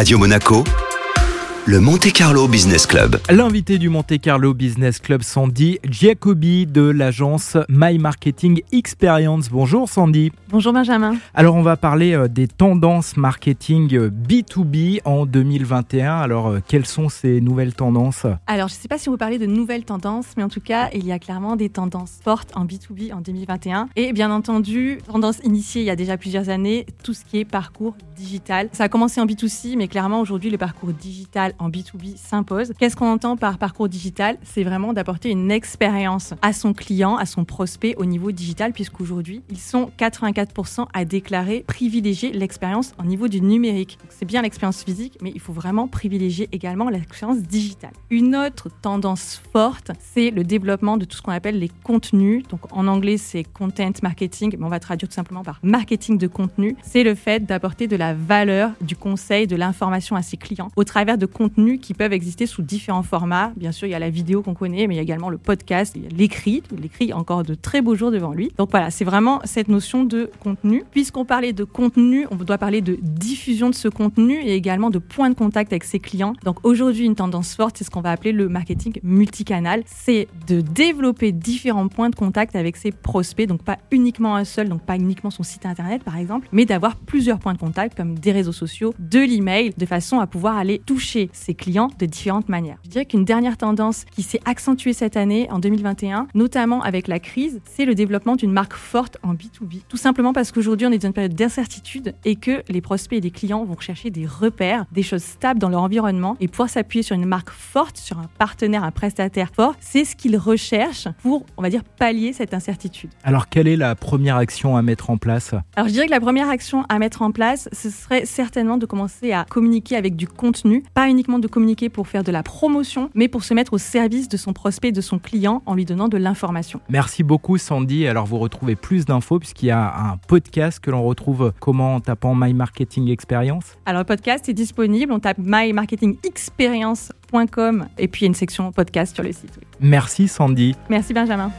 Radio Monaco, le Monte Carlo Business Club. L'invité du Monte Carlo Business Club, Sandy Giacobi de l'agence My Marketing Experience. Bonjour Sandy. Bonjour Benjamin. Alors on va parler euh, des tendances marketing B2B euh, en 2021. Alors euh, quelles sont ces nouvelles tendances? Alors je ne sais pas si on peut parler de nouvelles tendances, mais en tout cas il y a clairement des tendances fortes en B2B en 2021. Et bien entendu, tendance initiée il y a déjà plusieurs années, tout ce qui est parcours digital. Ça a commencé en B2C, mais clairement aujourd'hui le parcours digital en B2B s'impose. Qu'est-ce qu'on entend par parcours digital? C'est vraiment d'apporter une expérience à son client, à son prospect au niveau digital, puisqu'aujourd'hui, ils sont 84% à déclarer privilégier l'expérience au niveau du numérique. C'est bien l'expérience physique, mais il faut vraiment privilégier également l'expérience digitale. Une autre tendance forte, c'est le développement de tout ce qu'on appelle les contenus. Donc en anglais, c'est content marketing, mais on va traduire tout simplement par marketing de contenu. C'est le fait d'apporter de la valeur, du conseil, de l'information à ses clients au travers de contenus qui peuvent exister sous différents formats. Bien sûr, il y a la vidéo qu'on connaît, mais il y a également le podcast, il y a l'écrit. L'écrit encore de très beaux jours devant lui. Donc voilà, c'est vraiment cette notion de contenu. Puisqu'on parlait de contenu, on doit parler de diffusion de ce contenu et également de points de contact avec ses clients. Donc aujourd'hui, une tendance forte, c'est ce qu'on va appeler le marketing multicanal. C'est de développer différents points de contact avec ses prospects. Donc pas uniquement un seul, donc pas uniquement son site internet par exemple, mais d'avoir plusieurs points de contact comme des réseaux sociaux, de l'email, de façon à pouvoir aller toucher ses clients de différentes manières. Je dirais qu'une dernière tendance qui s'est accentuée cette année, en 2021, notamment avec la crise, c'est le développement d'une marque forte en B2B. Tout simplement parce qu'aujourd'hui, on est dans une période d'incertitude et que les prospects et les clients vont chercher des repères, des choses stables dans leur environnement et pouvoir s'appuyer sur une marque forte, sur un partenaire, un prestataire fort, c'est ce qu'ils recherchent pour, on va dire, pallier cette incertitude. Alors, quelle est la première action à mettre en place? Alors, je dirais que la première action à mettre en place, ce serait certainement de commencer à communiquer avec du contenu, pas uniquement de communiquer pour faire de la promotion, mais pour se mettre au service de son prospect, de son client, en lui donnant de l'information. Merci beaucoup Sandy. Alors vous retrouvez plus d'infos puisqu'il y a un podcast que l'on retrouve comment en tapant My Marketing Experience. Alors le podcast est disponible, on tape mymarketingexperience.com et puis il y a une section podcast sur le site. Merci Sandy. Merci Benjamin.